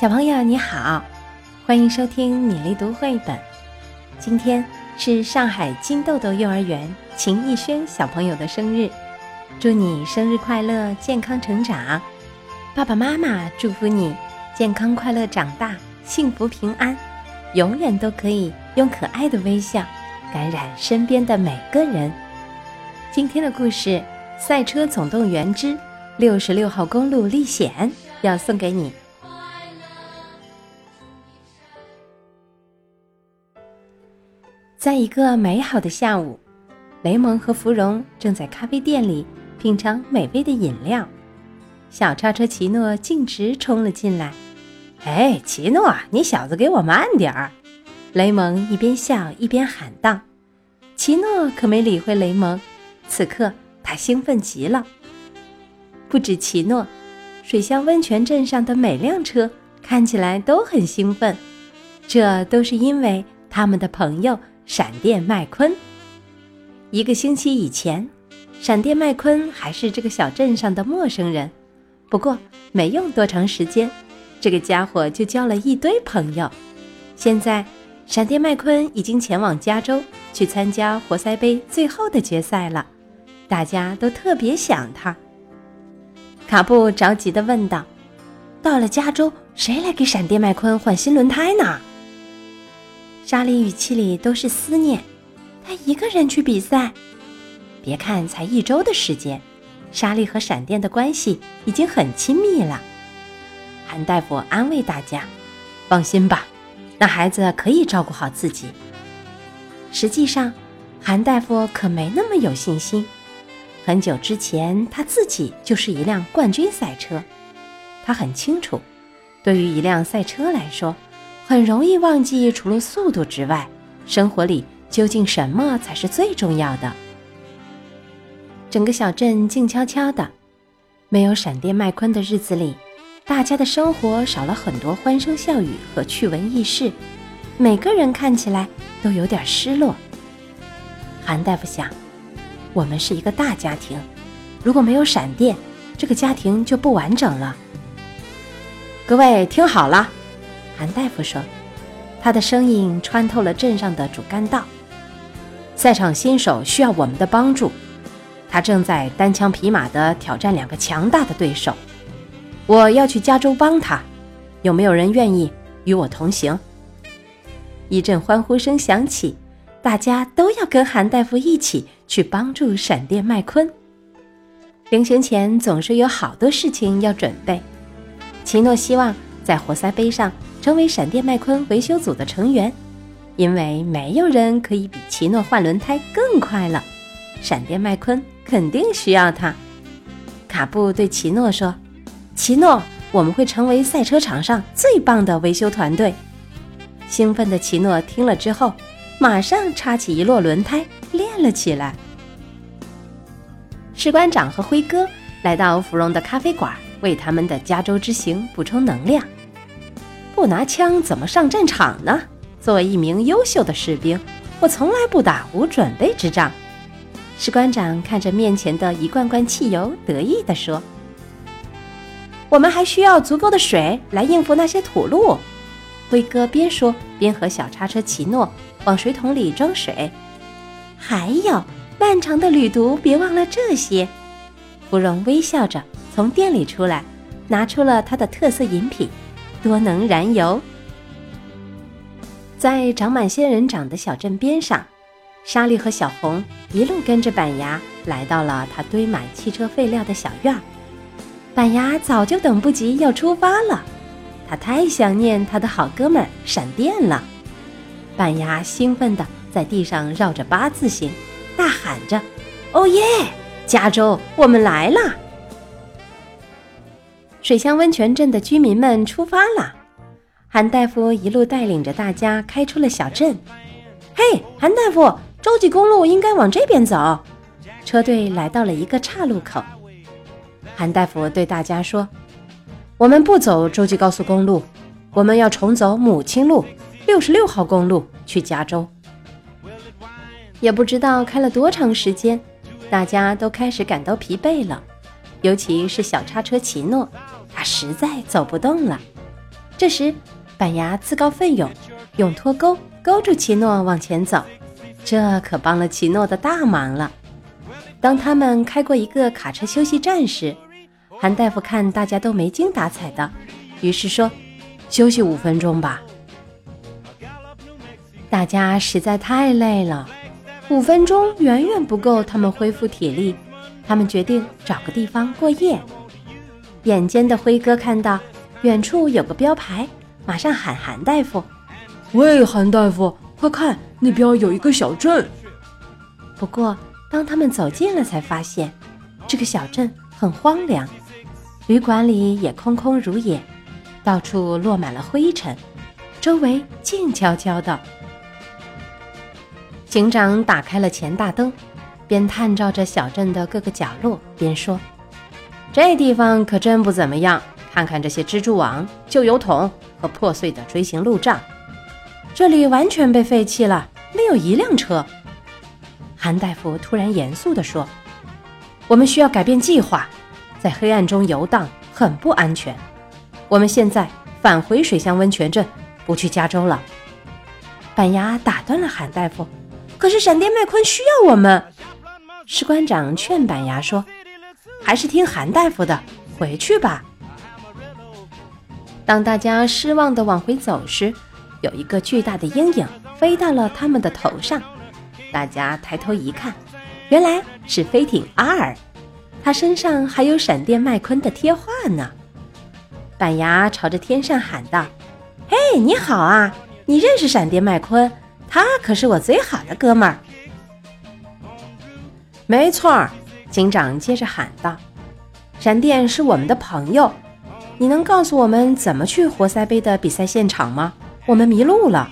小朋友你好，欢迎收听米粒读绘本。今天是上海金豆豆幼儿园秦逸轩小朋友的生日，祝你生日快乐，健康成长！爸爸妈妈祝福你健康快乐长大，幸福平安，永远都可以用可爱的微笑感染身边的每个人。今天的故事《赛车总动员之六十六号公路历险》要送给你。在一个美好的下午，雷蒙和芙蓉正在咖啡店里品尝美味的饮料。小叉车奇诺径直冲了进来。“哎，奇诺，你小子给我慢点儿！”雷蒙一边笑一边喊道。奇诺可没理会雷蒙，此刻他兴奋极了。不止奇诺，水乡温泉镇上的每辆车看起来都很兴奋，这都是因为他们的朋友。闪电麦昆。一个星期以前，闪电麦昆还是这个小镇上的陌生人。不过，没用多长时间，这个家伙就交了一堆朋友。现在，闪电麦昆已经前往加州去参加活塞杯最后的决赛了，大家都特别想他。卡布着急地问道：“到了加州，谁来给闪电麦昆换新轮胎呢？”莎莉语气里都是思念，他一个人去比赛。别看才一周的时间，莎莉和闪电的关系已经很亲密了。韩大夫安慰大家：“放心吧，那孩子可以照顾好自己。”实际上，韩大夫可没那么有信心。很久之前，他自己就是一辆冠军赛车，他很清楚，对于一辆赛车来说。很容易忘记，除了速度之外，生活里究竟什么才是最重要的。整个小镇静悄悄的，没有闪电麦昆的日子里，大家的生活少了很多欢声笑语和趣闻轶事，每个人看起来都有点失落。韩大夫想，我们是一个大家庭，如果没有闪电，这个家庭就不完整了。各位听好了。韩大夫说：“他的声音穿透了镇上的主干道。赛场新手需要我们的帮助，他正在单枪匹马地挑战两个强大的对手。我要去加州帮他，有没有人愿意与我同行？”一阵欢呼声响起，大家都要跟韩大夫一起去帮助闪电麦昆。临行前总是有好多事情要准备。奇诺希望在活塞杯上。成为闪电麦昆维修组的成员，因为没有人可以比奇诺换轮胎更快了。闪电麦昆肯定需要他。卡布对奇诺说：“奇诺，我们会成为赛车场上最棒的维修团队。”兴奋的奇诺听了之后，马上插起一摞轮胎练了起来。士官长和辉哥来到芙蓉的咖啡馆，为他们的加州之行补充能量。不拿枪怎么上战场呢？作为一名优秀的士兵，我从来不打无准备之仗。士官长看着面前的一罐罐汽油，得意地说：“我们还需要足够的水来应付那些土路。”辉哥边说边和小叉车奇诺往水桶里装水。还有漫长的旅途，别忘了这些。芙蓉微笑着从店里出来，拿出了他的特色饮品。多能燃油，在长满仙人掌的小镇边上，莎莉和小红一路跟着板牙来到了他堆满汽车废料的小院儿。板牙早就等不及要出发了，他太想念他的好哥们儿闪电了。板牙兴奋地在地上绕着八字形，大喊着：“哦耶！加州，我们来了！”水乡温泉镇的居民们出发了，韩大夫一路带领着大家开出了小镇。嘿，韩大夫，洲际公路应该往这边走。车队来到了一个岔路口，韩大夫对大家说：“我们不走洲际高速公路，我们要重走母亲路六十六号公路去加州。”也不知道开了多长时间，大家都开始感到疲惫了，尤其是小叉车奇诺。他实在走不动了，这时，板牙自告奋勇，用脱钩勾住奇诺往前走，这可帮了奇诺的大忙了。当他们开过一个卡车休息站时，韩大夫看大家都没精打采的，于是说：“休息五分钟吧。”大家实在太累了，五分钟远远不够他们恢复体力。他们决定找个地方过夜。眼尖的辉哥看到远处有个标牌，马上喊韩大夫：“喂，韩大夫，快看，那边有一个小镇。”不过，当他们走近了，才发现这个小镇很荒凉，旅馆里也空空如也，到处落满了灰尘，周围静悄悄的。警长打开了前大灯，边探照着小镇的各个角落，边说：“这地方可真不怎么样。看看这些蜘蛛网、旧油桶和破碎的锥形路障，这里完全被废弃了，没有一辆车。”韩大夫突然严肃地说：“我们需要改变计划，在黑暗中游荡很不安全。我们现在返回水乡温泉镇，不去加州了。”板牙打断了韩大夫。可是闪电麦昆需要我们，士官长劝板牙说：“还是听韩大夫的，回去吧。”当大家失望的往回走时，有一个巨大的阴影飞到了他们的头上。大家抬头一看，原来是飞艇阿尔，他身上还有闪电麦昆的贴画呢。板牙朝着天上喊道：“嘿，你好啊！你认识闪电麦昆？”他可是我最好的哥们儿。没错儿，警长接着喊道：“闪电是我们的朋友，你能告诉我们怎么去活塞杯的比赛现场吗？我们迷路了。”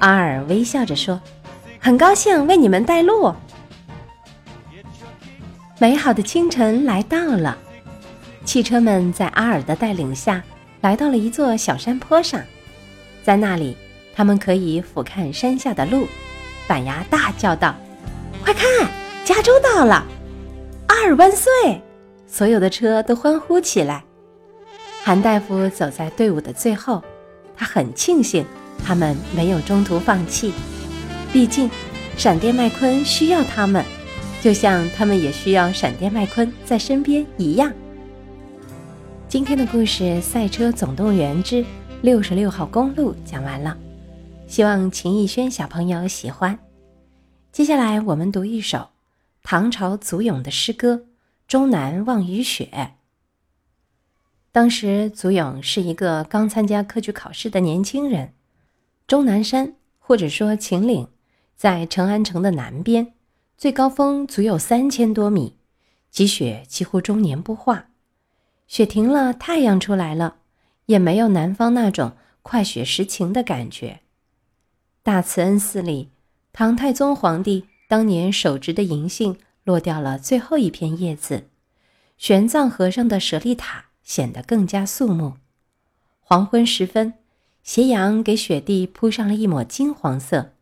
阿尔微笑着说：“很高兴为你们带路。”美好的清晨来到了，汽车们在阿尔的带领下来到了一座小山坡上，在那里。他们可以俯瞰山下的路，板牙大叫道：“快看，加州到了！阿尔万岁！”所有的车都欢呼起来。韩大夫走在队伍的最后，他很庆幸他们没有中途放弃，毕竟闪电麦昆需要他们，就像他们也需要闪电麦昆在身边一样。今天的故事《赛车总动员之六十六号公路》讲完了。希望秦逸轩小朋友喜欢。接下来我们读一首唐朝祖咏的诗歌《终南望雨雪》。当时祖咏是一个刚参加科举考试的年轻人。终南山或者说秦岭，在成安城的南边，最高峰足有三千多米，积雪几乎终年不化。雪停了，太阳出来了，也没有南方那种快雪时晴的感觉。大慈恩寺里，唐太宗皇帝当年手植的银杏落掉了最后一片叶子，玄奘和尚的舍利塔显得更加肃穆。黄昏时分，斜阳给雪地铺上了一抹金黄色，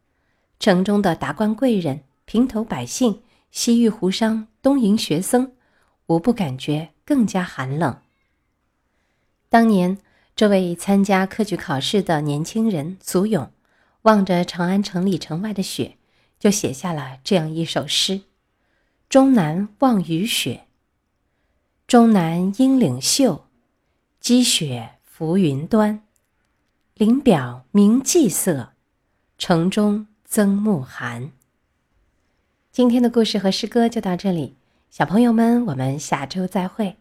城中的达官贵人、平头百姓、西域胡商、东瀛学僧，无不感觉更加寒冷。当年，这位参加科举考试的年轻人祖咏。望着长安城里城外的雪，就写下了这样一首诗：“终南望雨雪。终南阴岭秀，积雪浮云端。林表明霁色，城中增暮寒。”今天的故事和诗歌就到这里，小朋友们，我们下周再会。